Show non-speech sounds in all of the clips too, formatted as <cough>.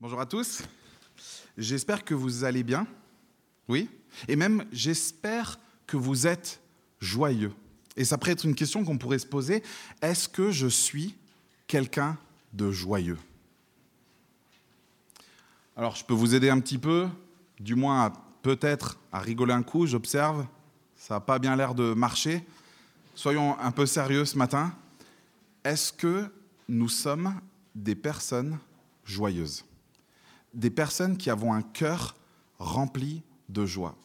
Bonjour à tous. J'espère que vous allez bien. Oui. Et même, j'espère que vous êtes joyeux. Et ça pourrait être une question qu'on pourrait se poser. Est-ce que je suis quelqu'un de joyeux? Alors, je peux vous aider un petit peu, du moins peut-être à rigoler un coup. J'observe, ça n'a pas bien l'air de marcher. Soyons un peu sérieux ce matin. Est-ce que nous sommes des personnes joyeuses? Des personnes qui avons un cœur rempli de joie.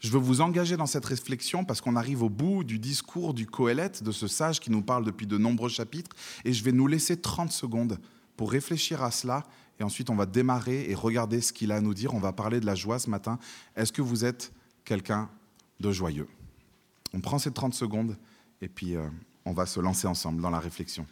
Je veux vous engager dans cette réflexion parce qu'on arrive au bout du discours du Coëlette, de ce sage qui nous parle depuis de nombreux chapitres, et je vais nous laisser 30 secondes pour réfléchir à cela, et ensuite on va démarrer et regarder ce qu'il a à nous dire. On va parler de la joie ce matin. Est-ce que vous êtes quelqu'un de joyeux? On prend ces 30 secondes, et puis euh, on va se lancer ensemble dans la réflexion.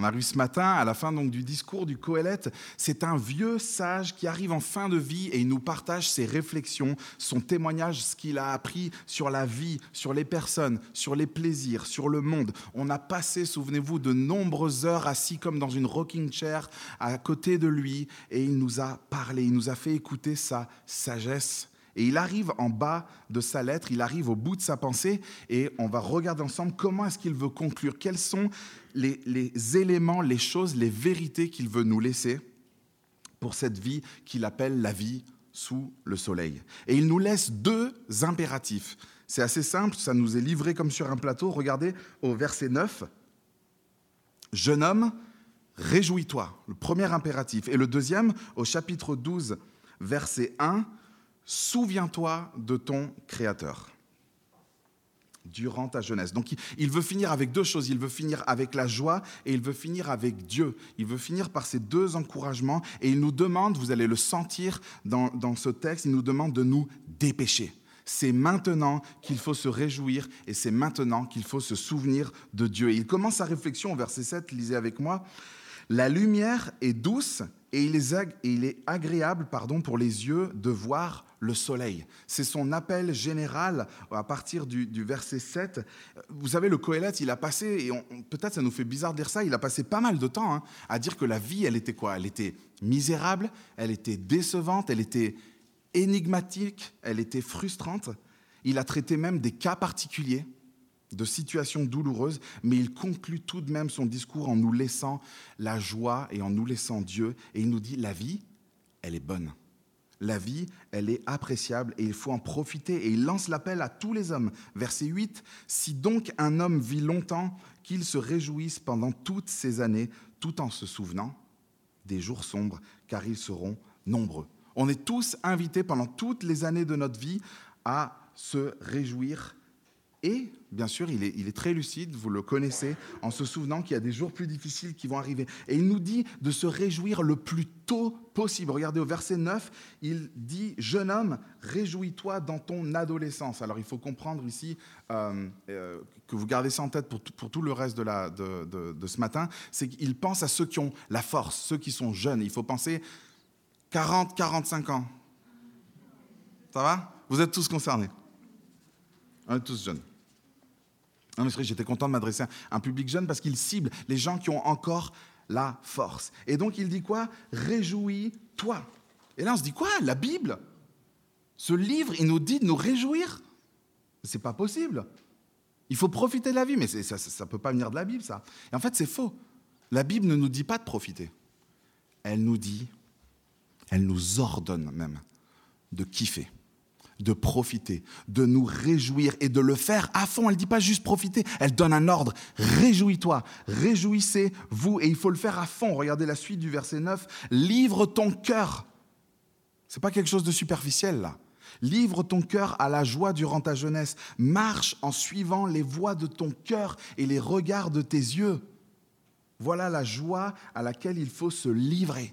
On arrive ce matin à la fin donc du discours du Coëlette. C'est un vieux sage qui arrive en fin de vie et il nous partage ses réflexions, son témoignage, ce qu'il a appris sur la vie, sur les personnes, sur les plaisirs, sur le monde. On a passé, souvenez-vous, de nombreuses heures assis comme dans une rocking chair à côté de lui et il nous a parlé, il nous a fait écouter sa sagesse. Et il arrive en bas de sa lettre, il arrive au bout de sa pensée, et on va regarder ensemble comment est-ce qu'il veut conclure, quels sont les, éléments, les choses, les vérités qu'il veut nous laisser pour cette vie qu'il appelle la vie sous le soleil. Et il nous laisse deux impératifs. C'est assez simple, ça nous est livré comme sur un plateau. Regardez au verset 9. Jeune homme, réjouis-toi, le premier impératif. Et le deuxième, au chapitre 12, verset 1, souviens-toi de ton Créateur durant ta jeunesse. Donc il veut finir avec deux choses. Il veut finir avec la joie et il veut finir avec Dieu. Il veut finir par ces deux encouragements et il nous demande, vous allez le sentir dans, dans ce texte, il nous demande de nous dépêcher. C'est maintenant qu'il faut se réjouir et c'est maintenant qu'il faut se souvenir de Dieu. Il commence sa réflexion au verset 7, lisez avec moi. La lumière est douce et il est, agréable pardon, pour les yeux de voir le soleil. C'est son appel général à partir du, verset 7. Vous savez, le Coëlette, il a passé, et peut-être ça nous fait bizarre de dire ça, il a passé pas mal de temps hein, à dire que la vie, elle était quoi? Elle était misérable, elle était décevante, elle était énigmatique, elle était frustrante. Il a traité même des cas particuliers de situations douloureuses, mais il conclut tout de même son discours en nous laissant la joie et en nous laissant Dieu. Et il nous dit, la vie, elle est bonne. La vie, elle est appréciable et il faut en profiter. Et il lance l'appel à tous les hommes. Verset 8, Si donc un homme vit longtemps, qu'il se réjouisse pendant toutes ces années, tout en se souvenant des jours sombres, car ils seront nombreux. On est tous invités pendant toutes les années de notre vie à se réjouir et, bien sûr, il est, très lucide, vous le connaissez, en se souvenant qu'il y a des jours plus difficiles qui vont arriver. Et il nous dit de se réjouir le plus tôt possible. Regardez au verset 9, il dit, Jeune homme, réjouis-toi dans ton adolescence. Alors il faut comprendre ici euh, euh, que vous gardez ça en tête pour, tout le reste de, de ce matin, c'est qu'il pense à ceux qui ont la force, ceux qui sont jeunes. Il faut penser 40, 45 ans. Ça va? Vous êtes tous concernés est tous jeunes. J'étais content de m'adresser à un public jeune parce qu'il cible les gens qui ont encore la force. Et donc il dit quoi? Réjouis-toi. Et là on se dit quoi? La Bible? Ce livre, il nous dit de nous réjouir? C'est pas possible. Il faut profiter de la vie, mais ça ne peut pas venir de la Bible, ça. Et en fait, c'est faux. La Bible ne nous dit pas de profiter. Elle nous dit, elle nous ordonne même de kiffer de profiter, de nous réjouir et de le faire à fond. Elle ne dit pas juste profiter, elle donne un ordre. Réjouis-toi, réjouissez-vous. Et il faut le faire à fond. Regardez la suite du verset 9. Livre ton cœur. Ce n'est pas quelque chose de superficiel là. Livre ton cœur à la joie durant ta jeunesse. Marche en suivant les voies de ton cœur et les regards de tes yeux. Voilà la joie à laquelle il faut se livrer.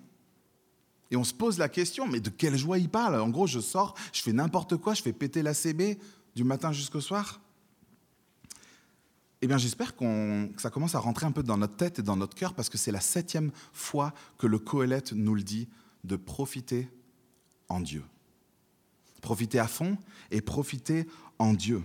Et on se pose la question, mais de quelle joie il parle? En gros, je sors, je fais n'importe quoi, je fais péter la CB du matin jusqu'au soir. Eh bien, j'espère que ça commence à rentrer un peu dans notre tête et dans notre cœur, parce que c'est la septième fois que le Coëlette nous le dit, de profiter en Dieu. Profiter à fond et profiter en Dieu.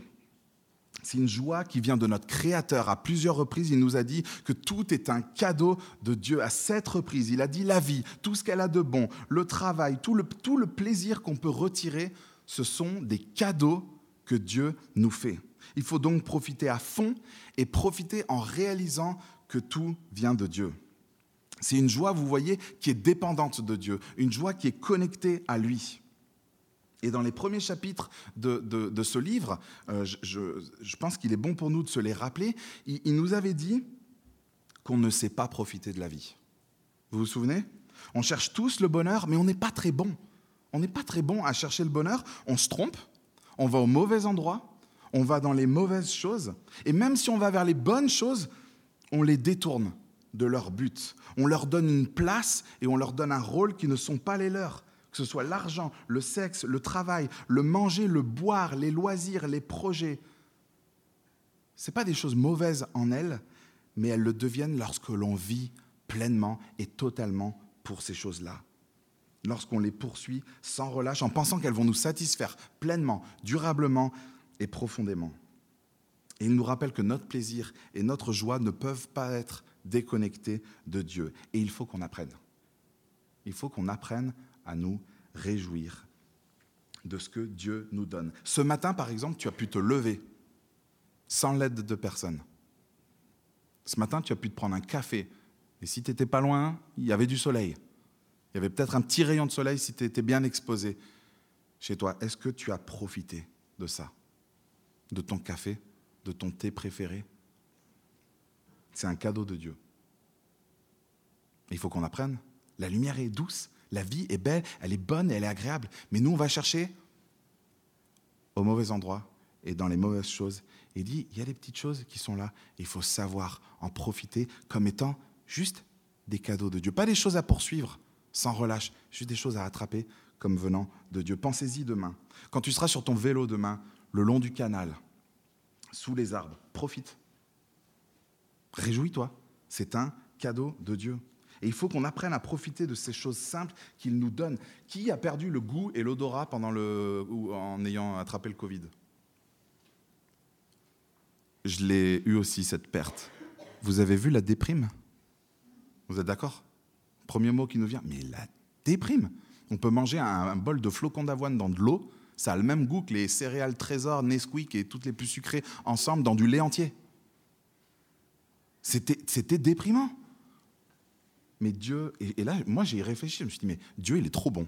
C'est une joie qui vient de notre Créateur. À plusieurs reprises, il nous a dit que tout est un cadeau de Dieu. À sept reprises, il a dit la vie, tout ce qu'elle a de bon, le travail, tout le, tout le plaisir qu'on peut retirer, ce sont des cadeaux que Dieu nous fait. Il faut donc profiter à fond et profiter en réalisant que tout vient de Dieu. C'est une joie, vous voyez, qui est dépendante de Dieu, une joie qui est connectée à lui. Et dans les premiers chapitres de, ce livre, euh, je, pense qu'il est bon pour nous de se les rappeler, il, il nous avait dit qu'on ne sait pas profiter de la vie. Vous vous souvenez? On cherche tous le bonheur, mais on n'est pas très bon. On n'est pas très bon à chercher le bonheur, on se trompe, on va au mauvais endroit, on va dans les mauvaises choses, et même si on va vers les bonnes choses, on les détourne de leur but. On leur donne une place et on leur donne un rôle qui ne sont pas les leurs que ce soit l'argent, le sexe, le travail, le manger, le boire, les loisirs, les projets. Ce pas des choses mauvaises en elles, mais elles le deviennent lorsque l'on vit pleinement et totalement pour ces choses-là. Lorsqu'on les poursuit sans relâche, en pensant qu'elles vont nous satisfaire pleinement, durablement et profondément. Et il nous rappelle que notre plaisir et notre joie ne peuvent pas être déconnectés de Dieu. Et il faut qu'on apprenne. Il faut qu'on apprenne à nous réjouir de ce que Dieu nous donne. Ce matin, par exemple, tu as pu te lever sans l'aide de personne. Ce matin, tu as pu te prendre un café. Et si tu n'étais pas loin, il y avait du soleil. Il y avait peut-être un petit rayon de soleil si tu étais bien exposé chez toi. Est-ce que tu as profité de ça? De ton café? De ton thé préféré? C'est un cadeau de Dieu. Il faut qu'on apprenne. La lumière est douce, la vie est belle, elle est bonne, elle est agréable. Mais nous, on va chercher au mauvais endroit et dans les mauvaises choses. Il dit, il y a des petites choses qui sont là. il faut savoir en profiter comme étant juste des cadeaux de Dieu. Pas des choses à poursuivre sans relâche, juste des choses à attraper comme venant de Dieu. Pensez-y demain. Quand tu seras sur ton vélo demain, le long du canal, sous les arbres, profite. Réjouis-toi. C'est un cadeau de Dieu. Et il faut qu'on apprenne à profiter de ces choses simples qu'il nous donne. Qui a perdu le goût et l'odorat en ayant attrapé le Covid? Je l'ai eu aussi, cette perte. Vous avez vu la déprime? Vous êtes d'accord? Premier mot qui nous vient, mais la déprime On peut manger un, bol de flocons d'avoine dans de l'eau, ça a le même goût que les céréales Trésor, Nesquik et toutes les plus sucrées ensemble dans du lait entier. C'était déprimant. Mais Dieu, et, là, moi j'ai réfléchi, je me suis dit, mais Dieu, il est trop bon.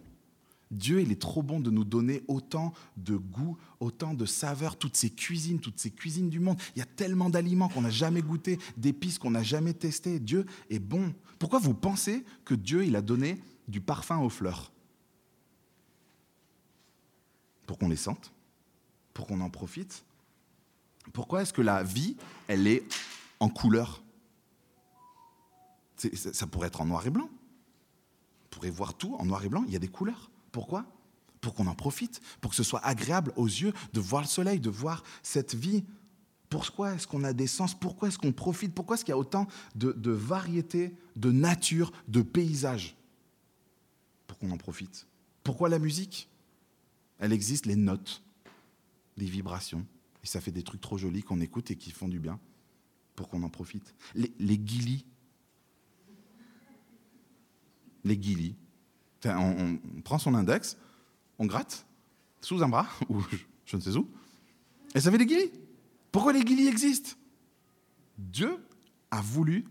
Dieu, il est trop bon de nous donner autant de goût, autant de saveurs, toutes ces cuisines, toutes ces cuisines du monde. Il y a tellement d'aliments qu'on n'a jamais goûté, d'épices qu'on n'a jamais testées. Dieu est bon. Pourquoi vous pensez que Dieu, il a donné du parfum aux fleurs? Pour qu'on les sente Pour qu'on en profite Pourquoi est-ce que la vie, elle est en couleur? Ça pourrait être en noir et blanc. On pourrait voir tout en noir et blanc. Il y a des couleurs. Pourquoi? Pour qu'on en profite, pour que ce soit agréable aux yeux de voir le soleil, de voir cette vie. Pourquoi est-ce qu'on a des sens? Pourquoi est-ce qu'on profite? Pourquoi est-ce qu'il y a autant de, de variétés, de nature, de paysages Pour qu'on en profite. Pourquoi la musique? Elle existe, les notes, les vibrations. Et ça fait des trucs trop jolis qu'on écoute et qui font du bien pour qu'on en profite. Les, les guilis, les guilis. On, prend son index, on gratte sous un bras, <laughs> ou je, ne sais où, et ça fait des guilis. Pourquoi les guilis existent? Dieu a voulu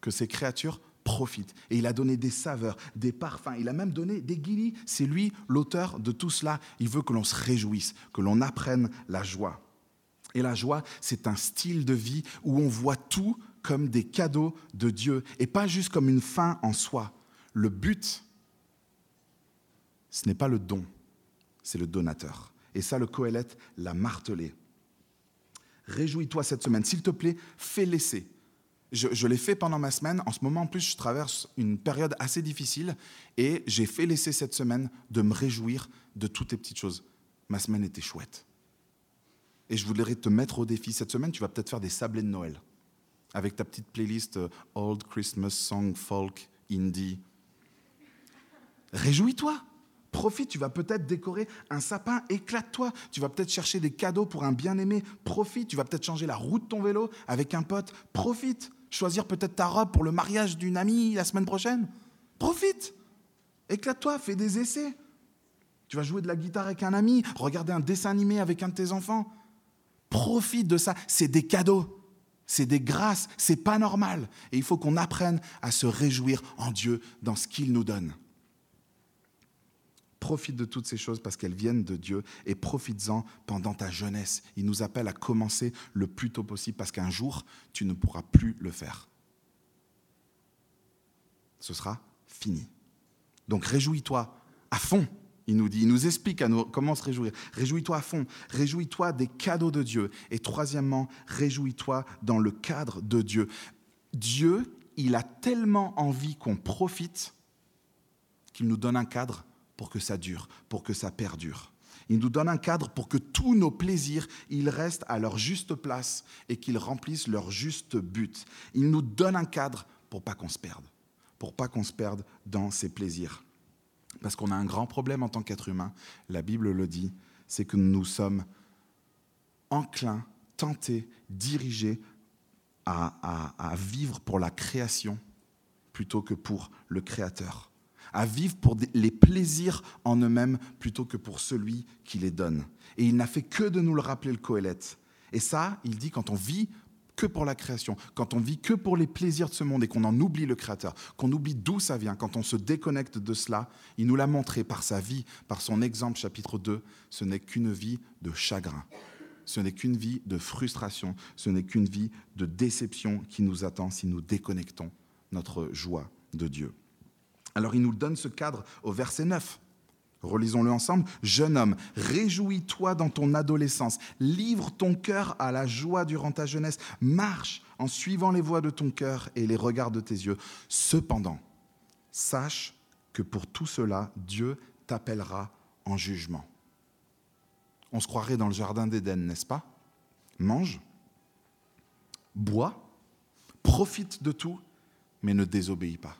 que ces créatures profitent. Et il a donné des saveurs, des parfums. Il a même donné des guilis. C'est lui l'auteur de tout cela. Il veut que l'on se réjouisse, que l'on apprenne la joie. Et la joie, c'est un style de vie où on voit tout comme des cadeaux de Dieu et pas juste comme une fin en soi. Le but, ce n'est pas le don, c'est le donateur. Et ça, le Coëlette l'a martelé. Réjouis-toi cette semaine. S'il te plaît, fais je, je l'ai fait pendant ma semaine. En ce moment, en plus, je traverse une période assez difficile et j'ai fait l'essai cette semaine de me réjouir de toutes les petites choses. Ma semaine était chouette. Et je voudrais te mettre au défi. Cette semaine, tu vas peut-être faire des sablés de Noël avec ta petite playlist euh, Old Christmas Song, Folk, Indie. Réjouis-toi. Profite, tu vas peut-être décorer un sapin, éclate-toi. Tu vas peut-être chercher des cadeaux pour un bien-aimé, profite. Tu vas peut-être changer la roue de ton vélo avec un pote, profite. Choisir peut-être ta robe pour le mariage d'une amie la semaine prochaine, profite. Éclate-toi, fais des essais. Tu vas jouer de la guitare avec un ami, regarder un dessin animé avec un de tes enfants. Profite de ça, c'est des cadeaux. C'est des grâces, c'est pas normal. Et il faut qu'on apprenne à se réjouir en Dieu dans ce qu'il nous donne profite de toutes ces choses parce qu'elles viennent de Dieu et profites-en pendant ta jeunesse. Il nous appelle à commencer le plus tôt possible parce qu'un jour, tu ne pourras plus le faire. Ce sera fini. Donc réjouis-toi à fond. Il nous dit, il nous explique à nous comment se réjouir. Réjouis-toi à fond, réjouis-toi des cadeaux de Dieu. Et troisièmement, réjouis-toi dans le cadre de Dieu. Dieu, il a tellement envie qu'on profite qu'il nous donne un cadre pour que ça dure, pour que ça perdure. Il nous donne un cadre pour que tous nos plaisirs, ils restent à leur juste place et qu'ils remplissent leur juste but. Il nous donne un cadre pour pas qu'on se perde, pour pas qu'on se perde dans ces plaisirs. Parce qu'on a un grand problème en tant qu'être humain, la Bible le dit, c'est que nous sommes enclins, tentés, dirigés à, à vivre pour la création plutôt que pour le Créateur à vivre pour les plaisirs en eux-mêmes plutôt que pour celui qui les donne. Et il n'a fait que de nous le rappeler le Coëlette. Et ça, il dit quand on vit que pour la création, quand on vit que pour les plaisirs de ce monde et qu'on en oublie le Créateur, qu'on oublie d'où ça vient, quand on se déconnecte de cela, il nous l'a montré par sa vie, par son exemple, chapitre 2, ce n'est qu'une vie de chagrin. Ce n'est qu'une vie de frustration, ce n'est qu'une vie de déception qui nous attend si nous déconnectons notre joie de Dieu. Alors il nous donne ce cadre au verset 9. Relisons-le ensemble. Jeune homme, réjouis-toi dans ton adolescence, livre ton cœur à la joie durant ta jeunesse, marche en suivant les voies de ton cœur et les regards de tes yeux. Cependant, sache que pour tout cela, Dieu t'appellera en jugement. On se croirait dans le jardin d'Éden, n'est-ce pas? Mange, bois, profite de tout, mais ne désobéis pas.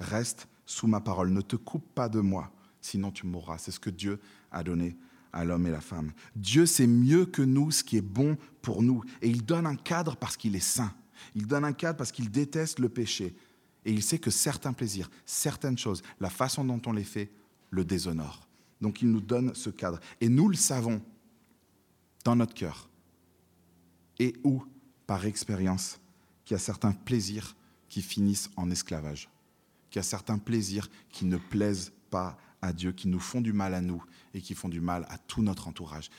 Reste sous ma parole, ne te coupe pas de moi, sinon tu mourras. C'est ce que Dieu a donné à l'homme et la femme. Dieu sait mieux que nous ce qui est bon pour nous. Et il donne un cadre parce qu'il est saint. Il donne un cadre parce qu'il déteste le péché. Et il sait que certains plaisirs, certaines choses, la façon dont on les fait, le déshonorent. Donc il nous donne ce cadre. Et nous le savons dans notre cœur. Et où, par expérience, qu'il y a certains plaisirs qui finissent en esclavage qu'il y a certains plaisirs qui ne plaisent pas à Dieu, qui nous font du mal à nous et qui font du mal à tout notre entourage.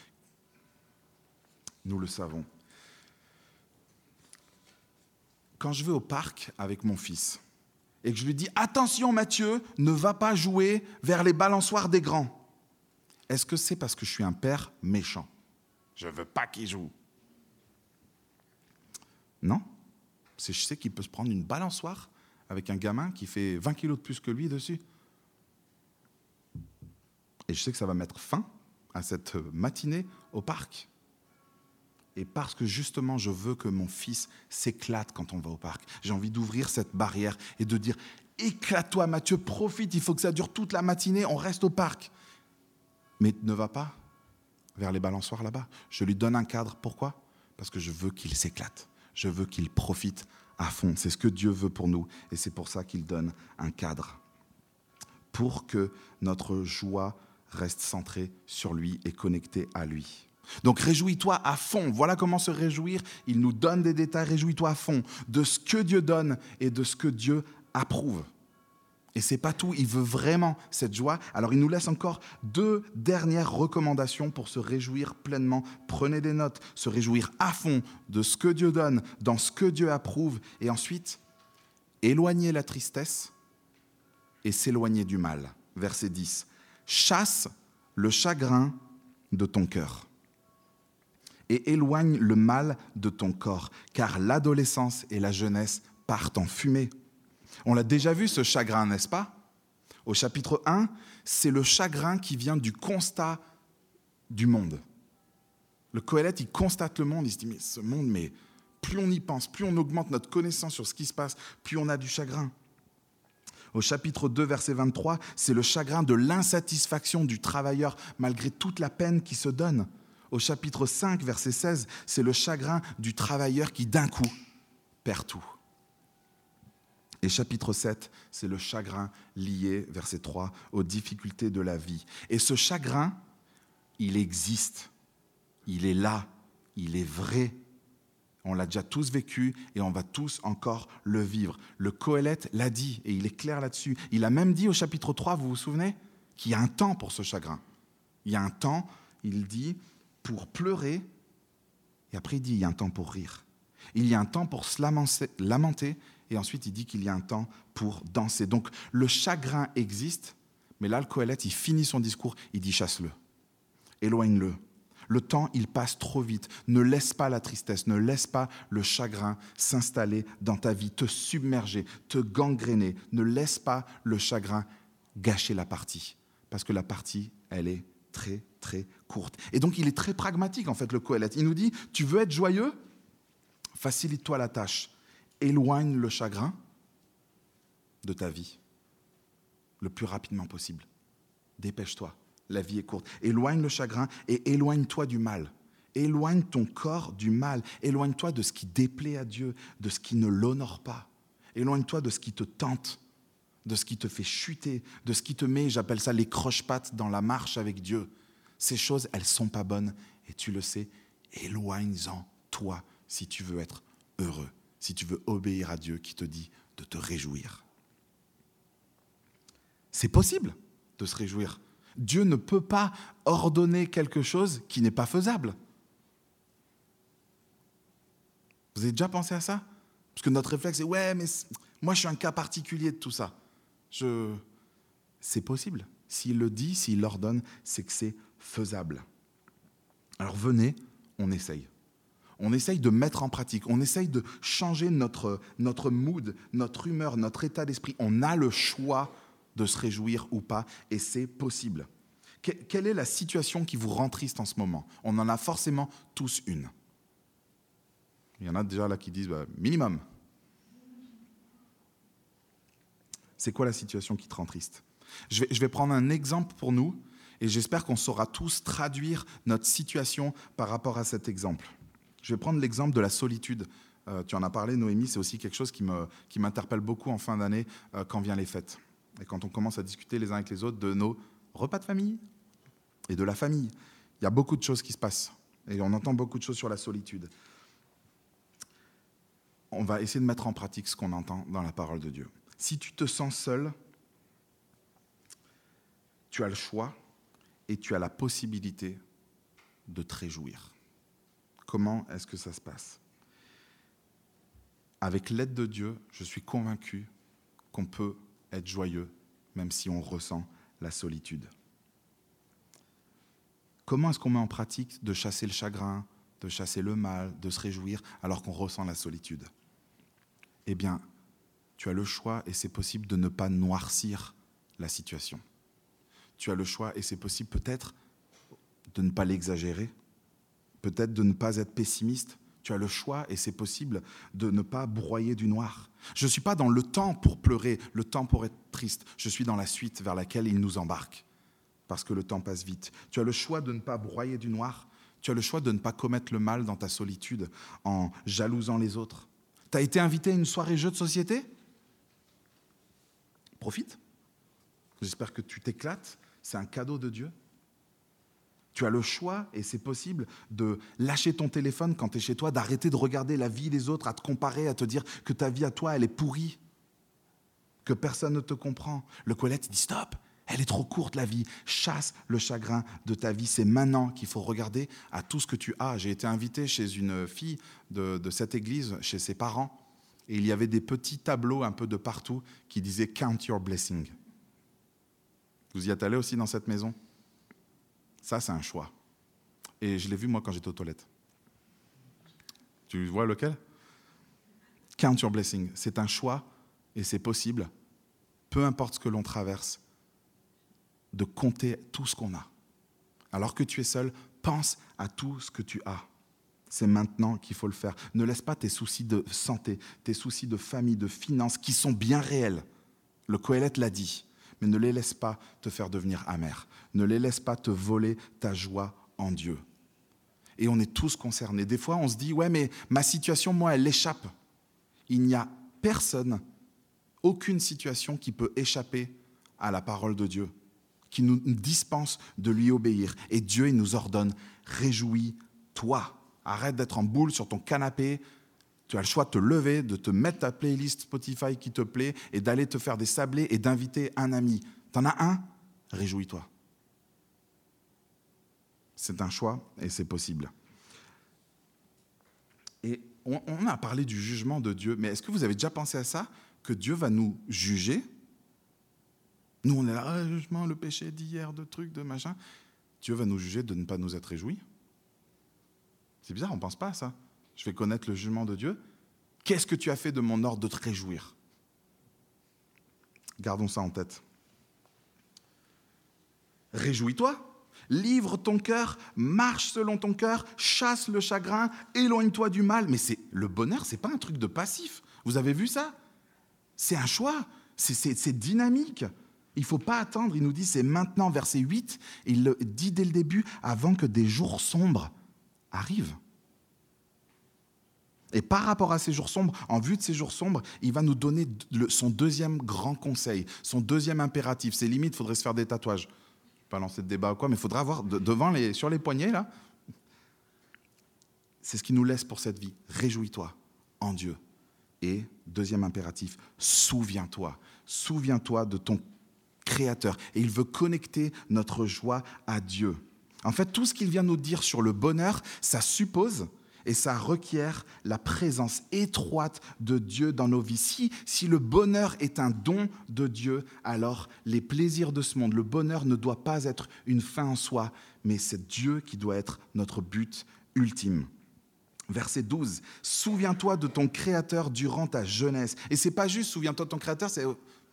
Nous le savons. Quand je vais au parc avec mon fils et que je lui dis Attention Mathieu, ne va pas jouer vers les balançoires des grands, est-ce que c'est parce que je suis un père méchant? Je ne veux pas qu'il joue. Non. C'est je sais qu'il peut se prendre une balançoire avec un gamin qui fait 20 kilos de plus que lui dessus. Et je sais que ça va mettre fin à cette matinée au parc. Et parce que justement, je veux que mon fils s'éclate quand on va au parc, j'ai envie d'ouvrir cette barrière et de dire Éclate-toi, Mathieu, profite, il faut que ça dure toute la matinée, on reste au parc. Mais ne va pas vers les balançoires là-bas. Je lui donne un cadre. Pourquoi? Parce que je veux qu'il s'éclate. Je veux qu'il profite à fond. C'est ce que Dieu veut pour nous et c'est pour ça qu'il donne un cadre. Pour que notre joie reste centrée sur lui et connectée à lui. Donc réjouis-toi à fond. Voilà comment se réjouir. Il nous donne des détails. Réjouis-toi à fond de ce que Dieu donne et de ce que Dieu approuve. Et c'est pas tout, il veut vraiment cette joie. Alors il nous laisse encore deux dernières recommandations pour se réjouir pleinement. Prenez des notes, se réjouir à fond de ce que Dieu donne, dans ce que Dieu approuve, et ensuite éloigner la tristesse et s'éloigner du mal. Verset 10. Chasse le chagrin de ton cœur et éloigne le mal de ton corps, car l'adolescence et la jeunesse partent en fumée. On l'a déjà vu ce chagrin, n'est-ce pas? Au chapitre 1, c'est le chagrin qui vient du constat du monde. Le Coëlette, il constate le monde, il se dit, mais ce monde, mais plus on y pense, plus on augmente notre connaissance sur ce qui se passe, plus on a du chagrin. Au chapitre 2, verset 23, c'est le chagrin de l'insatisfaction du travailleur malgré toute la peine qui se donne. Au chapitre 5, verset 16, c'est le chagrin du travailleur qui d'un coup perd tout. Et chapitre 7, c'est le chagrin lié, verset 3, aux difficultés de la vie. Et ce chagrin, il existe, il est là, il est vrai. On l'a déjà tous vécu et on va tous encore le vivre. Le Coëlette l'a dit et il est clair là-dessus. Il a même dit au chapitre 3, vous vous souvenez, qu'il y a un temps pour ce chagrin. Il y a un temps, il dit, pour pleurer et après il dit, il y a un temps pour rire. Il y a un temps pour se lamenter et ensuite il dit qu'il y a un temps pour danser. Donc le chagrin existe, mais là le Coëlette, il finit son discours, il dit chasse-le, éloigne-le. Le temps, il passe trop vite. Ne laisse pas la tristesse, ne laisse pas le chagrin s'installer dans ta vie, te submerger, te gangréner. Ne laisse pas le chagrin gâcher la partie, parce que la partie, elle est très, très courte. Et donc, il est très pragmatique, en fait, le Coëlette. Il nous dit, tu veux être joyeux? Facilite-toi la tâche éloigne le chagrin de ta vie le plus rapidement possible. Dépêche-toi, la vie est courte. Éloigne le chagrin et éloigne-toi du mal. Éloigne ton corps du mal. Éloigne-toi de ce qui déplaît à Dieu, de ce qui ne l'honore pas. Éloigne-toi de ce qui te tente, de ce qui te fait chuter, de ce qui te met, j'appelle ça les croche-pattes dans la marche avec Dieu. Ces choses, elles sont pas bonnes et tu le sais. Éloigne-en toi si tu veux être heureux si tu veux obéir à Dieu qui te dit de te réjouir. C'est possible de se réjouir. Dieu ne peut pas ordonner quelque chose qui n'est pas faisable. Vous avez déjà pensé à ça? Parce que notre réflexe est ouais, mais moi je suis un cas particulier de tout ça. C'est possible. S'il le dit, s'il l'ordonne, c'est que c'est faisable. Alors venez, on essaye on essaye de mettre en pratique, on essaye de changer notre, notre mood, notre humeur, notre état d'esprit. On a le choix de se réjouir ou pas, et c'est possible. quelle est la situation qui vous rend triste en ce moment? On en a forcément tous une. Il y en a déjà là qui disent bah, minimum. C'est quoi la situation qui te rend triste? Je vais, je vais prendre un exemple pour nous et j'espère qu'on saura tous traduire notre situation par rapport à cet exemple. Je vais prendre l'exemple de la solitude. Euh, tu en as parlé, Noémie, c'est aussi quelque chose qui m'interpelle qui beaucoup en fin d'année euh, quand viennent les fêtes. Et quand on commence à discuter les uns avec les autres de nos repas de famille et de la famille. Il y a beaucoup de choses qui se passent. Et on entend beaucoup de choses sur la solitude. On va essayer de mettre en pratique ce qu'on entend dans la parole de Dieu. Si tu te sens seul, tu as le choix et tu as la possibilité de te réjouir. Comment est-ce que ça se passe Avec l'aide de Dieu, je suis convaincu qu'on peut être joyeux même si on ressent la solitude. Comment est-ce qu'on met en pratique de chasser le chagrin, de chasser le mal, de se réjouir alors qu'on ressent la solitude? Eh bien, tu as le choix et c'est possible de ne pas noircir la situation. Tu as le choix et c'est possible peut-être de ne pas l'exagérer, peut-être de ne pas être pessimiste. Tu as le choix, et c'est possible, de ne pas broyer du noir. Je ne suis pas dans le temps pour pleurer, le temps pour être triste. Je suis dans la suite vers laquelle il nous embarque, parce que le temps passe vite. Tu as le choix de ne pas broyer du noir. Tu as le choix de ne pas commettre le mal dans ta solitude en jalousant les autres. Tu as été invité à une soirée jeu de société? Profite. J'espère que tu t'éclates. C'est un cadeau de Dieu. Tu as le choix, et c'est possible, de lâcher ton téléphone quand tu es chez toi, d'arrêter de regarder la vie des autres, à te comparer, à te dire que ta vie à toi, elle est pourrie, que personne ne te comprend. Le Colette dit stop, elle est trop courte la vie. Chasse le chagrin de ta vie. C'est maintenant qu'il faut regarder à tout ce que tu as. J'ai été invité chez une fille de, de, cette église, chez ses parents, et il y avait des petits tableaux un peu de partout qui disaient Count your blessing. Vous y êtes allé aussi dans cette maison? Ça, c'est un choix. Et je l'ai vu, moi, quand j'étais aux toilettes. Tu vois lequel? Count your blessing. C'est un choix et c'est possible, peu importe ce que l'on traverse, de compter tout ce qu'on a. Alors que tu es seul, pense à tout ce que tu as. C'est maintenant qu'il faut le faire. Ne laisse pas tes soucis de santé, tes soucis de famille, de finances, qui sont bien réels. Le Coëlette l'a dit. Mais ne les laisse pas te faire devenir amer. Ne les laisse pas te voler ta joie en Dieu. Et on est tous concernés. Des fois, on se dit, ouais, mais ma situation, moi, elle échappe. Il n'y a personne, aucune situation qui peut échapper à la parole de Dieu, qui nous dispense de lui obéir. Et Dieu, il nous ordonne, réjouis-toi. Arrête d'être en boule sur ton canapé. Tu as le choix de te lever, de te mettre ta playlist Spotify qui te plaît et d'aller te faire des sablés et d'inviter un ami. T'en as un? Réjouis-toi. C'est un choix et c'est possible. Et on, a parlé du jugement de Dieu, mais est-ce que vous avez déjà pensé à ça? Que Dieu va nous juger? Nous, on est là, ah, jugement, le péché d'hier, de trucs, de machin. Dieu va nous juger de ne pas nous être réjouis? C'est bizarre, on ne pense pas à ça. Je vais connaître le jugement de Dieu. Qu'est-ce que tu as fait de mon ordre de te réjouir? Gardons ça en tête. Réjouis-toi, livre ton cœur, marche selon ton cœur, chasse le chagrin, éloigne-toi du mal. Mais c'est le bonheur, c'est pas un truc de passif. Vous avez vu ça? C'est un choix, c'est dynamique. Il ne faut pas attendre, il nous dit c'est maintenant, verset 8, il le dit dès le début, avant que des jours sombres arrive. Et par rapport à ces jours sombres, en vue de ces jours sombres, il va nous donner son deuxième grand conseil, son deuxième impératif. C'est limite, il faudrait se faire des tatouages. Pas lancer de débat ou quoi, mais il faudra avoir devant les, sur les poignets, là. C'est ce qui nous laisse pour cette vie. Réjouis-toi en Dieu. Et deuxième impératif, souviens-toi. Souviens-toi de ton Créateur. Et il veut connecter notre joie à Dieu. En fait, tout ce qu'il vient nous dire sur le bonheur, ça suppose et ça requiert la présence étroite de Dieu dans nos vies. Si, le bonheur est un don de Dieu, alors les plaisirs de ce monde, le bonheur ne doit pas être une fin en soi, mais c'est Dieu qui doit être notre but ultime. Verset 12, souviens-toi de ton Créateur durant ta jeunesse. Et c'est pas juste souviens-toi de ton Créateur, c'est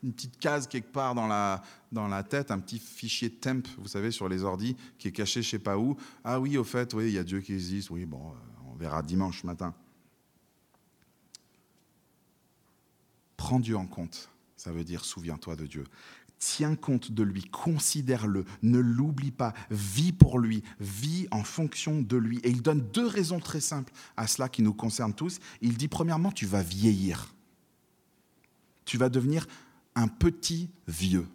une petite case quelque part dans la, dans la tête, un petit fichier temp, vous savez, sur les ordis, qui est caché je sais pas où. Ah oui, au fait, oui, il y a Dieu qui existe. Oui, bon, euh, verra dimanche matin. Prends Dieu en compte, ça veut dire souviens-toi de Dieu. Tiens compte de lui, considère-le, ne l'oublie pas, vis pour lui, vis en fonction de lui. Et il donne deux raisons très simples à cela qui nous concerne tous. Il dit premièrement, tu vas vieillir. Tu vas devenir un petit vieux.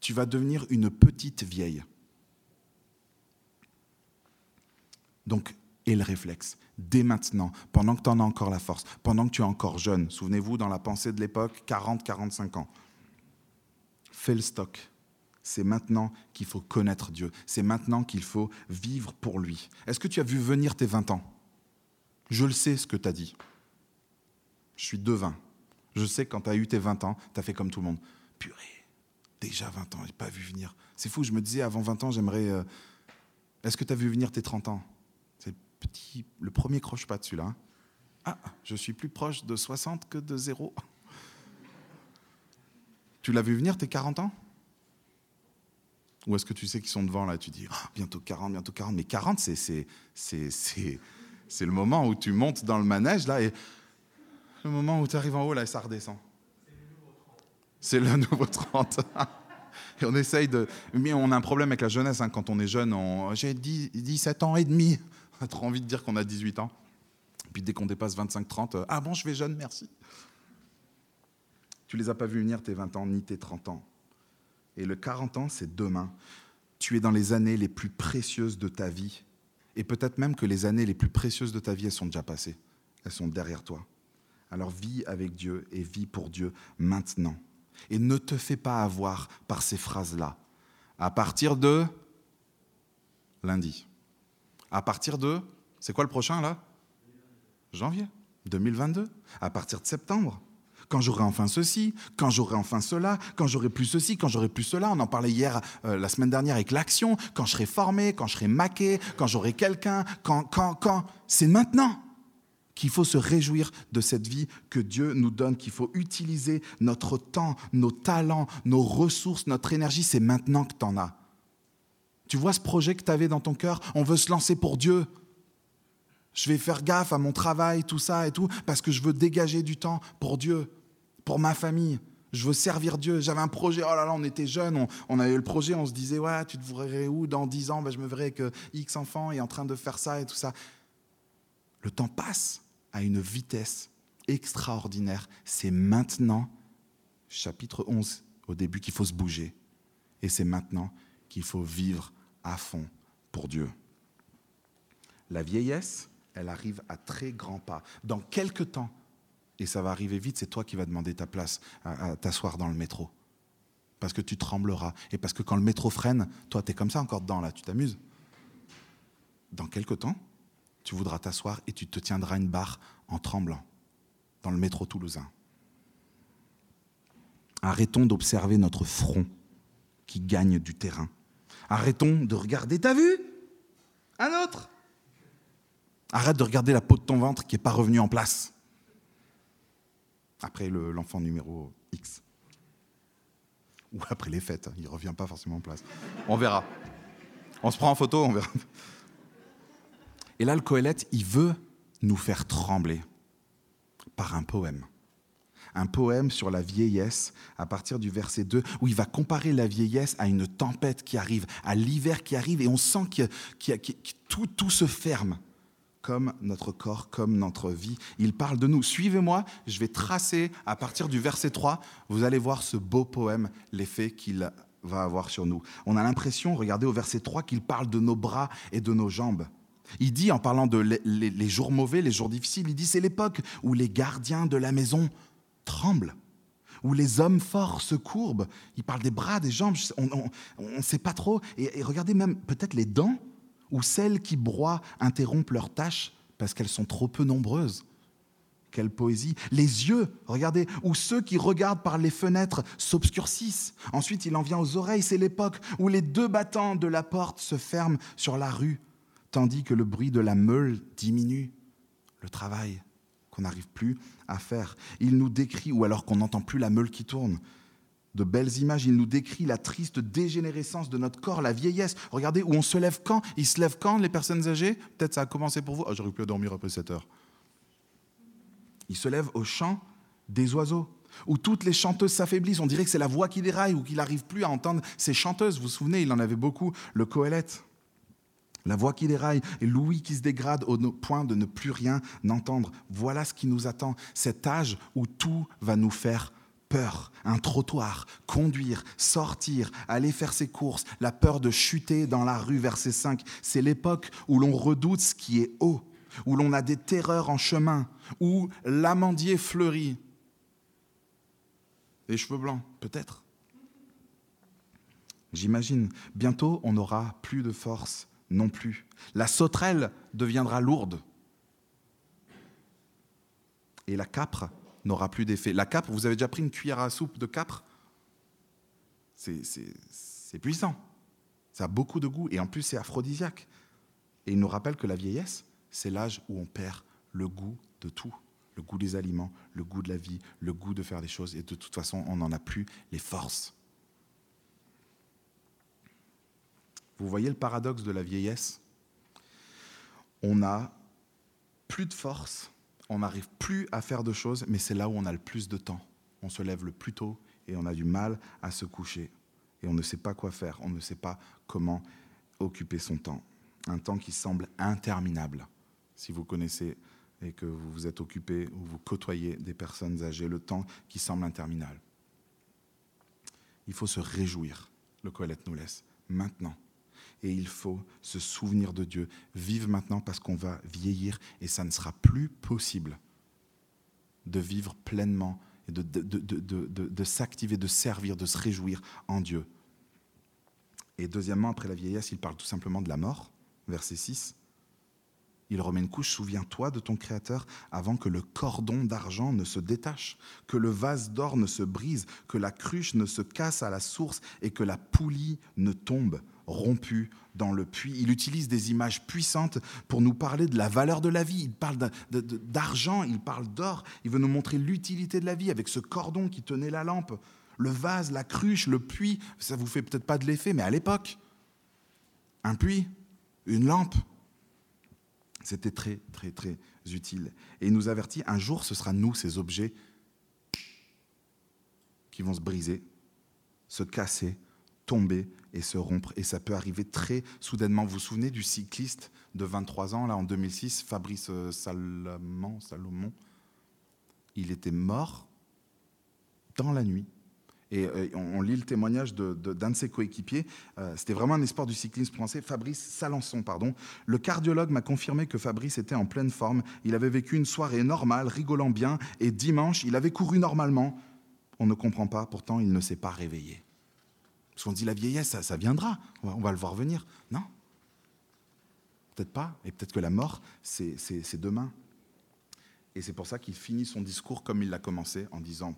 Tu vas devenir une petite vieille. Donc, et le réflexe, dès maintenant, pendant que tu en as encore la force, pendant que tu es encore jeune, souvenez-vous, dans la pensée de l'époque, 40-45 ans, fais le stock. C'est maintenant qu'il faut connaître Dieu. C'est maintenant qu'il faut vivre pour lui. Est-ce que tu as vu venir tes 20 ans? Je le sais ce que tu as dit. Je suis devin. Je sais quand tu as eu tes 20 ans, tu as fait comme tout le monde. Purée, déjà 20 ans, je n'ai pas vu venir. C'est fou, je me disais avant 20 ans, j'aimerais. Euh, est-ce que tu as vu venir tes 30 ans? Petit, le premier croche-pas dessus là. Hein. ah, je suis plus proche de 60 que de 0. Tu l'as vu venir tes 40 ans? Ou est-ce que tu sais qu'ils sont devant là Tu dis, ah, bientôt 40, bientôt 40. Mais 40, c'est le moment où tu montes dans le manège là et le moment où tu arrives en haut, là, et ça redescend. C'est le nouveau 30. <laughs> et on essaye de. Mais on a un problème avec la jeunesse. Hein. Quand on est jeune, on... j'ai 17 ans et demi. <laughs> Trop envie de dire qu'on a 18 ans. Puis dès qu'on dépasse 25-30, euh, ah bon, je vais jeune, merci. Tu les as pas vus venir tes 20 ans ni tes 30 ans. Et le 40 ans, c'est demain. Tu es dans les années les plus précieuses de ta vie. Et peut-être même que les années les plus précieuses de ta vie, elles sont déjà passées. Elles sont derrière toi. Alors vis avec Dieu et vis pour Dieu maintenant. Et ne te fais pas avoir par ces phrases-là. À partir de lundi. À partir de, c'est quoi le prochain là? Janvier 2022. À partir de septembre. Quand j'aurai enfin ceci, quand j'aurai enfin cela, quand j'aurai plus ceci, quand j'aurai plus cela. On en parlait hier, euh, la semaine dernière avec l'action. Quand je serai formé, quand je serai maqué, quand j'aurai quelqu'un, quand, quand, quand. C'est maintenant. qu'il faut se réjouir de cette vie que Dieu nous donne, qu'il faut utiliser notre temps, nos talents, nos ressources, notre énergie. C'est maintenant que tu en as. Tu vois ce projet que tu avais dans ton cœur? On veut se lancer pour Dieu. Je vais faire gaffe à mon travail, tout ça et tout, parce que je veux dégager du temps pour Dieu, pour ma famille. Je veux servir Dieu. J'avais un projet, oh là là, on était jeunes, on, avait le projet, on se disait, ouais, tu te verrais où dans 10 ans? Ben, Je me verrais avec X enfants et en train de faire ça et tout ça. Le temps passe à une vitesse extraordinaire. C'est maintenant, chapitre 11, au début, qu'il faut se bouger. Et c'est maintenant qu'il faut vivre à fond pour Dieu. La vieillesse, elle arrive à très grands pas. Dans quelques temps, et ça va arriver vite, c'est toi qui vas demander ta place à, t'asseoir dans le métro. Parce que tu trembleras. Et parce que quand le métro freine, toi, tu es comme ça encore dedans, là, tu t'amuses. Dans quelques temps, tu voudras t'asseoir et tu te tiendras une barre en tremblant dans le métro toulousain. Arrêtons d'observer notre front qui gagne du terrain. Arrêtons de regarder, t'as vu? Un autre? Arrête de regarder la peau de ton ventre qui n'est pas revenue en place. Après l'enfant numéro X. Ou après les fêtes, il ne revient pas forcément en place. On verra. On se prend en photo, on verra. Et là, le Coëlette, il veut nous faire trembler par un poème. Un poème sur la vieillesse à partir du verset 2, où il va comparer la vieillesse à une tempête qui arrive, à l'hiver qui arrive, et on sent que, tout, se ferme comme notre corps, comme notre vie. Il parle de nous. Suivez-moi, je vais tracer à partir du verset 3, vous allez voir ce beau poème, l'effet qu'il va avoir sur nous. On a l'impression, regardez au verset 3, qu'il parle de nos bras et de nos jambes. Il dit, en parlant de les, jours mauvais, les jours difficiles, il dit, c'est l'époque où les gardiens de la maison tremblent, où les hommes forts se courbent. Il parle des bras, des jambes, on ne sait pas trop. et regardez même peut-être les dents où celles qui broient interrompent leurs tâches parce qu'elles sont trop peu nombreuses. Quelle poésie. Les yeux, regardez, où ceux qui regardent par les fenêtres s'obscurcissent. Ensuite, il en vient aux oreilles. C'est l'époque où les deux battants de la porte se ferment sur la rue, tandis que le bruit de la meule diminue. Le travail qu'on n'arrive plus à faire. Il nous décrit, ou alors qu'on n'entend plus la meule qui tourne de belles images. Il nous décrit la triste dégénérescence de notre corps, la vieillesse. Regardez où on se lève quand Ils se lèvent quand, les personnes âgées? Peut-être ça a commencé pour vous. Oh, J'aurais pu dormir après 7 heures. Ils se lèvent au chant des oiseaux, où toutes les chanteuses s'affaiblissent. On dirait que c'est la voix qui déraille ou qu'il n'arrive plus à entendre ces chanteuses. Vous vous souvenez, il en avait beaucoup, le Coëlette. La voix qui déraille et l'ouïe qui se dégrade au point de ne plus rien entendre. Voilà ce qui nous attend, cet âge où tout va nous faire peur, un trottoir, conduire, sortir, aller faire ses courses, la peur de chuter dans la rue, verset 5. C'est l'époque où l'on redoute ce qui est haut, où l'on a des terreurs en chemin, où l'amandier fleurit. Les cheveux blancs, peut-être? J'imagine, bientôt on n'aura plus de force non plus. La sauterelle deviendra lourde. Et la capre n'aura plus d'effet. La capre, vous avez déjà pris une cuillère à soupe de capre? C'est puissant. Ça a beaucoup de goût et en plus c'est aphrodisiaque. Et il nous rappelle que la vieillesse, c'est l'âge où on perd le goût de tout. Le goût des aliments, le goût de la vie, le goût de faire des choses. Et de toute façon, on n'en a plus les forces. Vous voyez le paradoxe de la vieillesse? On n'a plus de force on n'arrive plus à faire de choses, mais c'est là où on a le plus de temps. On se lève le plus tôt et on a du mal à se coucher. Et on ne sait pas quoi faire, on ne sait pas comment occuper son temps. Un temps qui semble interminable. Si vous connaissez et que vous vous êtes occupé ou vous côtoyez des personnes âgées, le temps qui semble interminable. Il faut se réjouir, le Colette nous laisse, maintenant et il faut se souvenir de Dieu. Vive maintenant parce qu'on va vieillir et ça ne sera plus possible de vivre pleinement et de, de, s'activer, de servir, de se réjouir en Dieu. Et deuxièmement, après la vieillesse, il parle tout simplement de la mort, verset 6. Il remet une couche, souviens-toi de ton Créateur avant que le cordon d'argent ne se détache, que le vase d'or ne se brise, que la cruche ne se casse à la source et que la poulie ne tombe rompue dans le puits. Il utilise des images puissantes pour nous parler de la valeur de la vie. Il parle d'argent, il parle d'or. Il veut nous montrer l'utilité de la vie avec ce cordon qui tenait la lampe, le vase, la cruche, le puits. Ça vous fait peut-être pas de l'effet, mais à l'époque, un puits, une lampe, c'était très, très, très utile. Et il nous avertit, un jour, ce sera nous, ces objets, qui vont se briser, se casser, tomber et se rompre. Et ça peut arriver très soudainement. Vous vous souvenez du cycliste de 23 ans, là, en 2006, Fabrice euh, Salomon, Salomon? Il était mort dans la nuit et euh, on, lit le témoignage d'un de, ses coéquipiers. Euh, c'était vraiment un espoir du cyclisme français, Fabrice Salançon. Pardon. Le cardiologue m'a confirmé que Fabrice était en pleine forme. Il avait vécu une soirée normale, rigolant bien, et dimanche, il avait couru normalement. On ne comprend pas, pourtant, il ne s'est pas réveillé. Parce qu'on dit la vieillesse, ça, viendra, on va, le voir venir. Non Peut-être pas, et peut-être que la mort, c'est demain. Et c'est pour ça qu'il finit son discours comme il l'a commencé, en disant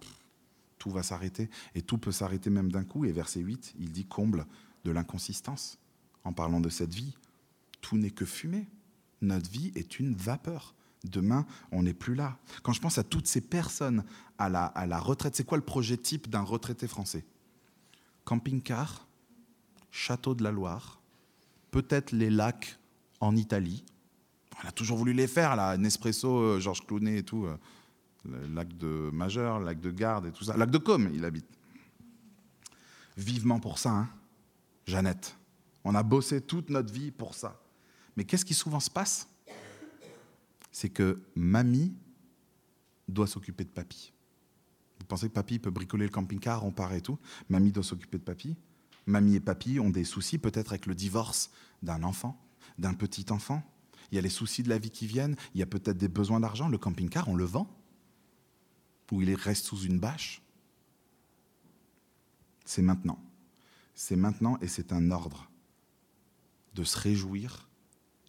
tout va s'arrêter. Et tout peut s'arrêter même d'un coup. Et verset 8, il dit comble de l'inconsistance. En parlant de cette vie, tout n'est que fumée. Notre vie est une vapeur. Demain, on n'est plus là. Quand je pense à toutes ces personnes à la, à la retraite, c'est quoi le projet type d'un retraité français? Camping-car, château de la Loire, peut-être les lacs en Italie. On a toujours voulu les faire, là, Nespresso, euh, Georges Clounet et tout. Le lac de Majeur, lac de Garde et tout ça. Lac de Com, il habite. Vivement pour ça, hein Jeannette. On a bossé toute notre vie pour ça. Mais qu'est-ce qui souvent se passe? C'est que mamie doit s'occuper de papy. Vous pensez que papy peut bricoler le camping-car, on part et tout? Mamie doit s'occuper de papy. Mamie et papy ont des soucis, peut-être avec le divorce d'un enfant, d'un petit enfant. Il y a les soucis de la vie qui viennent, il y a peut-être des besoins d'argent. Le camping-car, on le vend où il reste sous une bâche C'est maintenant. C'est maintenant et c'est un ordre de se réjouir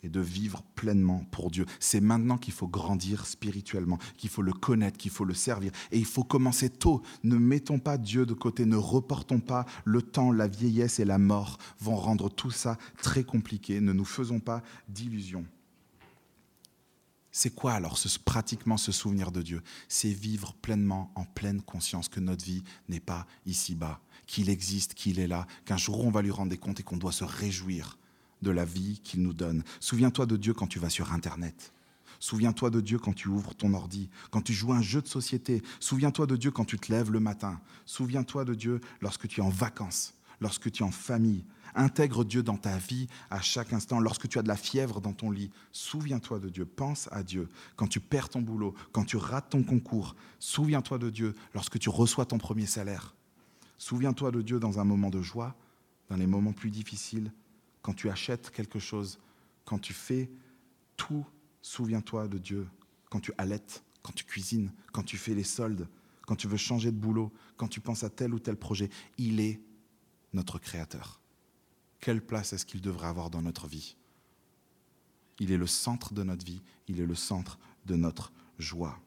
et de vivre pleinement pour Dieu. C'est maintenant qu'il faut grandir spirituellement, qu'il faut le connaître, qu'il faut le servir. Et il faut commencer tôt. Ne mettons pas Dieu de côté, ne reportons pas le temps, la vieillesse et la mort vont rendre tout ça très compliqué. Ne nous faisons pas d'illusions. C'est quoi alors pratiquement ce souvenir de Dieu? C'est vivre pleinement, en pleine conscience que notre vie n'est pas ici-bas, qu'il existe, qu'il est là, qu'un jour on va lui rendre des comptes et qu'on doit se réjouir de la vie qu'il nous donne. Souviens-toi de Dieu quand tu vas sur Internet. Souviens-toi de Dieu quand tu ouvres ton ordi, quand tu joues un jeu de société. Souviens-toi de Dieu quand tu te lèves le matin. Souviens-toi de Dieu lorsque tu es en vacances, lorsque tu es en famille, Intègre Dieu dans ta vie à chaque instant. Lorsque tu as de la fièvre dans ton lit, souviens-toi de Dieu, pense à Dieu. Quand tu perds ton boulot, quand tu rates ton concours, souviens-toi de Dieu lorsque tu reçois ton premier salaire. Souviens-toi de Dieu dans un moment de joie, dans les moments plus difficiles, quand tu achètes quelque chose, quand tu fais tout, souviens-toi de Dieu. Quand tu allaites, quand tu cuisines, quand tu fais les soldes, quand tu veux changer de boulot, quand tu penses à tel ou tel projet, il est notre Créateur quelle place est-ce qu'il devrait avoir dans notre vie? Il est le centre de notre vie, il est le centre de notre joie,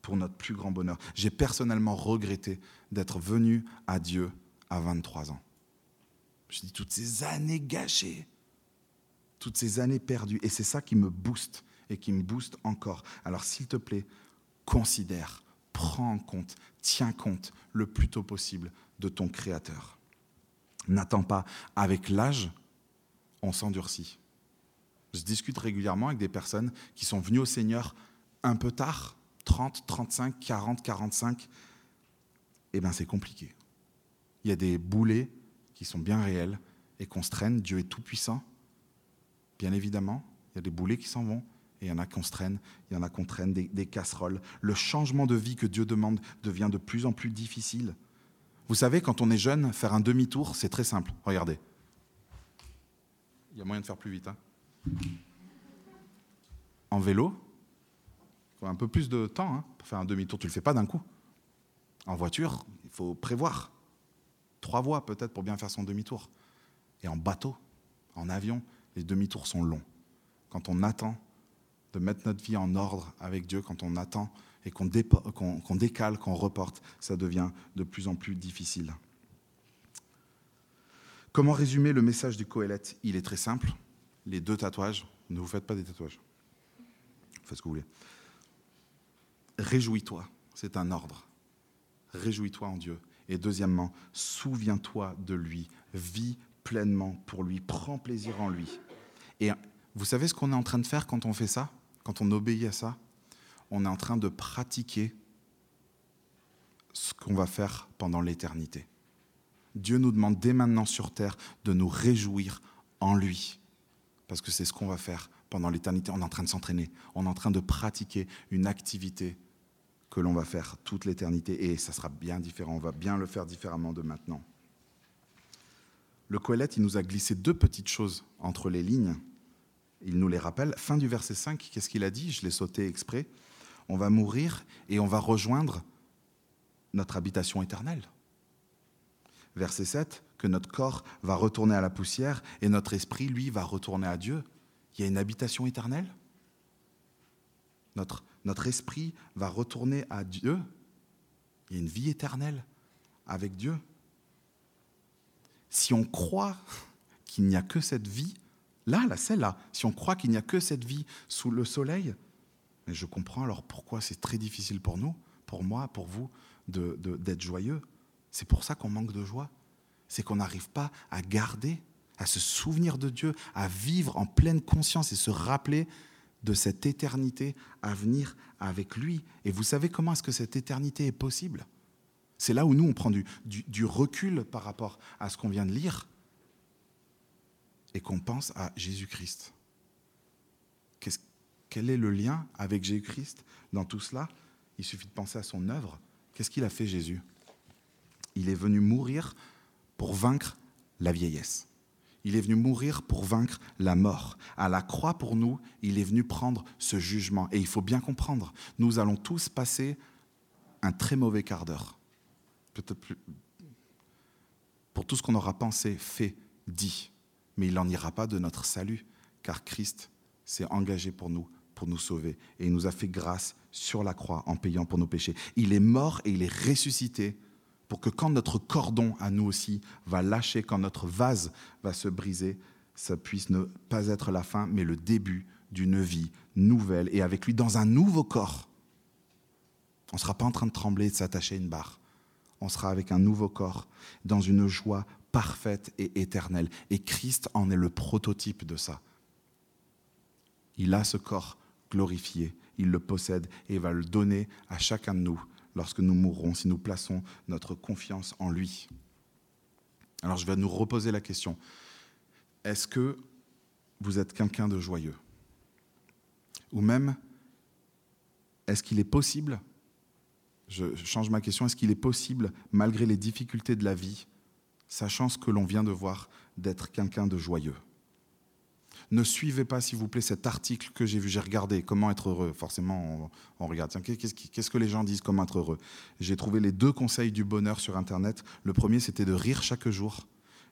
pour notre plus grand bonheur. J'ai personnellement regretté d'être venu à Dieu à 23 ans. Je dis toutes ces années gâchées, toutes ces années perdues, et c'est ça qui me booste et qui me booste encore. Alors s'il te plaît, considère, prends en compte, tiens compte le plus tôt possible de ton Créateur. N'attends pas. Avec l'âge, on s'endurcit. Je discute régulièrement avec des personnes qui sont venues au Seigneur un peu tard, 30, 35, 40, 45. Eh bien, c'est compliqué. Il y a des boulets qui sont bien réels et qu'on se traîne. Dieu est tout-puissant, bien évidemment. Il y a des boulets qui s'en vont et il y en a qu'on se traîne, il y en a qu'on traîne des casseroles. Le changement de vie que Dieu demande devient de plus en plus difficile. Vous savez, quand on est jeune, faire un demi-tour, c'est très simple. Regardez. Il y a moyen de faire plus vite. Hein. en vélo, il faut un peu plus de temps hein, pour faire un demi-tour. Tu ne le fais pas d'un coup. En voiture, il faut prévoir. Trois voies peut-être pour bien faire son demi-tour. Et en bateau, en avion, les demi-tours sont longs. Quand on attend, de mettre notre vie en ordre avec Dieu quand on attend et qu'on décale, qu'on reporte, ça devient de plus en plus difficile. Comment résumer le message du Coëlette? Il est très simple. Les deux tatouages, ne vous faites pas des tatouages. Faites ce que vous voulez. Réjouis-toi, c'est un ordre. Réjouis-toi en Dieu. Et deuxièmement, souviens-toi de lui, vis pleinement pour lui, prends plaisir en lui. Et vous savez ce qu'on est en train de faire quand on fait ça, quand on obéit à ça? On est en train de pratiquer ce qu'on va faire pendant l'éternité. Dieu nous demande dès maintenant sur terre de nous réjouir en lui, parce que c'est ce qu'on va faire pendant l'éternité. On est en train de s'entraîner, on est en train de pratiquer une activité que l'on va faire toute l'éternité, et ça sera bien différent, on va bien le faire différemment de maintenant. Le Coëlette, il nous a glissé deux petites choses entre les lignes. Il nous les rappelle. Fin du verset 5, qu'est-ce qu'il a dit? Je l'ai sauté exprès. On va mourir et on va rejoindre notre habitation éternelle. Verset 7, que notre corps va retourner à la poussière et notre esprit, lui, va retourner à Dieu. Il y a une habitation éternelle. Notre, notre esprit va retourner à Dieu. Il y a une vie éternelle avec Dieu. Si on croit qu'il n'y a que cette vie, là, là, celle-là, si on croit qu'il n'y a que cette vie sous le soleil, mais je comprends alors pourquoi c'est très difficile pour nous, pour moi, pour vous, d'être joyeux. C'est pour ça qu'on manque de joie. C'est qu'on n'arrive pas à garder, à se souvenir de Dieu, à vivre en pleine conscience et se rappeler de cette éternité à venir avec lui. Et vous savez comment est-ce que cette éternité est possible? C'est là où nous, on prend du, recul par rapport à ce qu'on vient de lire et qu'on pense à Jésus-Christ. Quel est le lien avec Jésus-Christ dans tout cela? Il suffit de penser à son œuvre. Qu'est-ce qu'il a fait Jésus? Il est venu mourir pour vaincre la vieillesse. Il est venu mourir pour vaincre la mort. À la croix pour nous, il est venu prendre ce jugement. Et il faut bien comprendre, nous allons tous passer un très mauvais quart d'heure peut-être plus, pour tout ce qu'on aura pensé, fait, dit. Mais il n'en ira pas de notre salut, car Christ s'est engagé pour nous, nous sauver. Et il nous a fait grâce sur la croix en payant pour nos péchés. Il est mort et il est ressuscité pour que quand notre cordon à nous aussi va lâcher, quand notre vase va se briser, ça puisse ne pas être la fin, mais le début d'une vie nouvelle et avec lui dans un nouveau corps. On ne sera pas en train de trembler et de s'attacher à une barre on sera avec un nouveau corps, dans une joie parfaite et éternelle. Et Christ en est le prototype de ça. Il a ce corps il le possède et va le donner à chacun de nous lorsque nous mourrons, si nous plaçons notre confiance en lui. Alors je vais nous reposer la question. Est-ce que vous êtes quelqu'un de joyeux? Ou même, est-ce qu'il est possible je change ma question, est-ce qu'il est possible, malgré les difficultés de la vie, sachant ce que l'on vient de voir, d'être quelqu'un de joyeux? Ne suivez pas, s'il vous plaît, cet article que j'ai vu. J'ai regardé comment être heureux? Forcément, on, regarde. Qu'est-ce que les gens disent comment être heureux? J'ai trouvé les deux conseils du bonheur sur Internet. Le premier, c'était de rire chaque jour.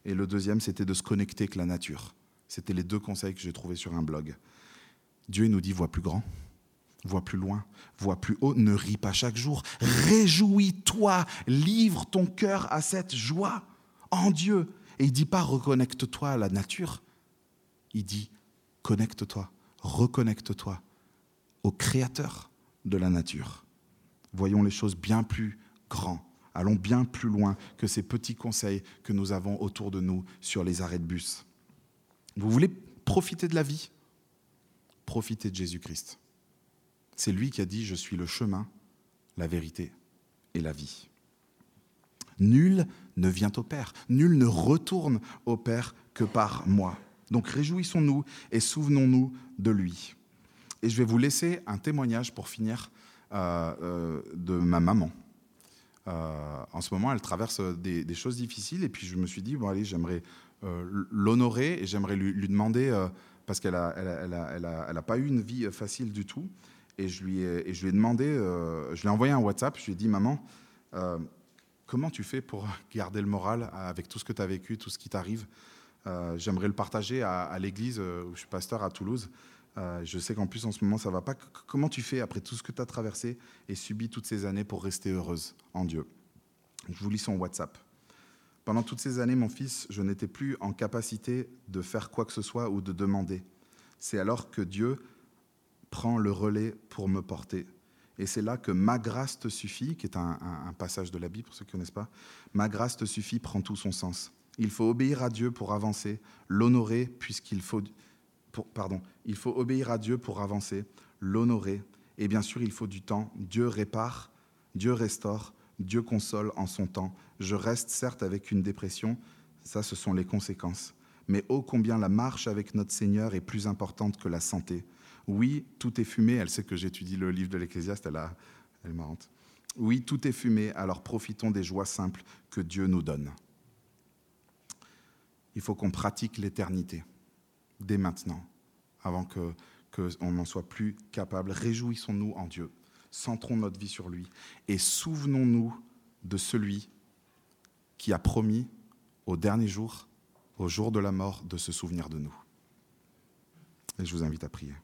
Et le deuxième, c'était de se connecter avec la nature. C'était les deux conseils que j'ai trouvés sur un blog. Dieu nous dit, vois plus grand vois plus loin, vois plus haut, ne ris pas chaque jour. Réjouis-toi, livre ton cœur à cette joie en Dieu. Et il dit pas reconnecte-toi à la nature. Il dit connecte-toi, reconnecte-toi au créateur de la nature. Voyons les choses bien plus grands. Allons bien plus loin que ces petits conseils que nous avons autour de nous sur les arrêts de bus. Vous voulez profiter de la vie? Profitez de Jésus-Christ. C'est lui qui a dit, je suis le chemin, la vérité et la vie. Nul ne vient au Père, nul ne retourne au Père que par moi. Donc réjouissons-nous et souvenons-nous de lui. Et je vais vous laisser un témoignage pour finir euh, euh, de ma maman. Euh, en ce moment, elle traverse des, choses difficiles et puis je me suis dit, bon allez, j'aimerais l'honorer et j'aimerais lui, demander, parce qu'elle n'a a, pas eu une vie facile du tout, et je lui ai, demandé, je lui ai envoyé un WhatsApp, je lui ai dit, maman, comment tu fais pour <laughs> garder le moral avec tout ce que tu as vécu, tout ce qui t'arrive? J'aimerais le partager à, l'église où je suis pasteur à Toulouse. Euh, je sais qu'en plus, en ce moment, ça va pas. Comment tu fais après tout ce que tu as traversé et subi toutes ces années pour rester heureuse en Dieu? Je vous lis son WhatsApp. Pendant toutes ces années, mon fils, je n'étais plus en capacité de faire quoi que ce soit ou de demander. C'est alors que Dieu prend le relais pour me porter. Et c'est là que ma grâce te suffit, qui est un, passage de la Bible pour ceux qui ne connaissent pas, ma grâce te suffit prend tout son sens. Il faut obéir à Dieu pour avancer, l'honorer puisqu'il faut, pardon, il faut obéir à Dieu pour avancer, l'honorer, et bien sûr il faut du temps. Dieu répare, Dieu restaure, Dieu console en son temps. Je reste certes avec une dépression, ça ce sont les conséquences. Mais ô combien la marche avec notre Seigneur est plus importante que la santé. Oui, tout est fumé. Elle sait que j'étudie le livre de l'Ecclésiaste, elle, elle est marrante. Oui, tout est fumé, alors profitons des joies simples que Dieu nous donne. Il faut qu'on pratique l'éternité dès maintenant, avant qu'on que n'en soit plus capable. Réjouissons-nous en Dieu, centrons notre vie sur lui et souvenons-nous de celui qui a promis au dernier jour, au jour de la mort, de se souvenir de nous. Et je vous invite à prier.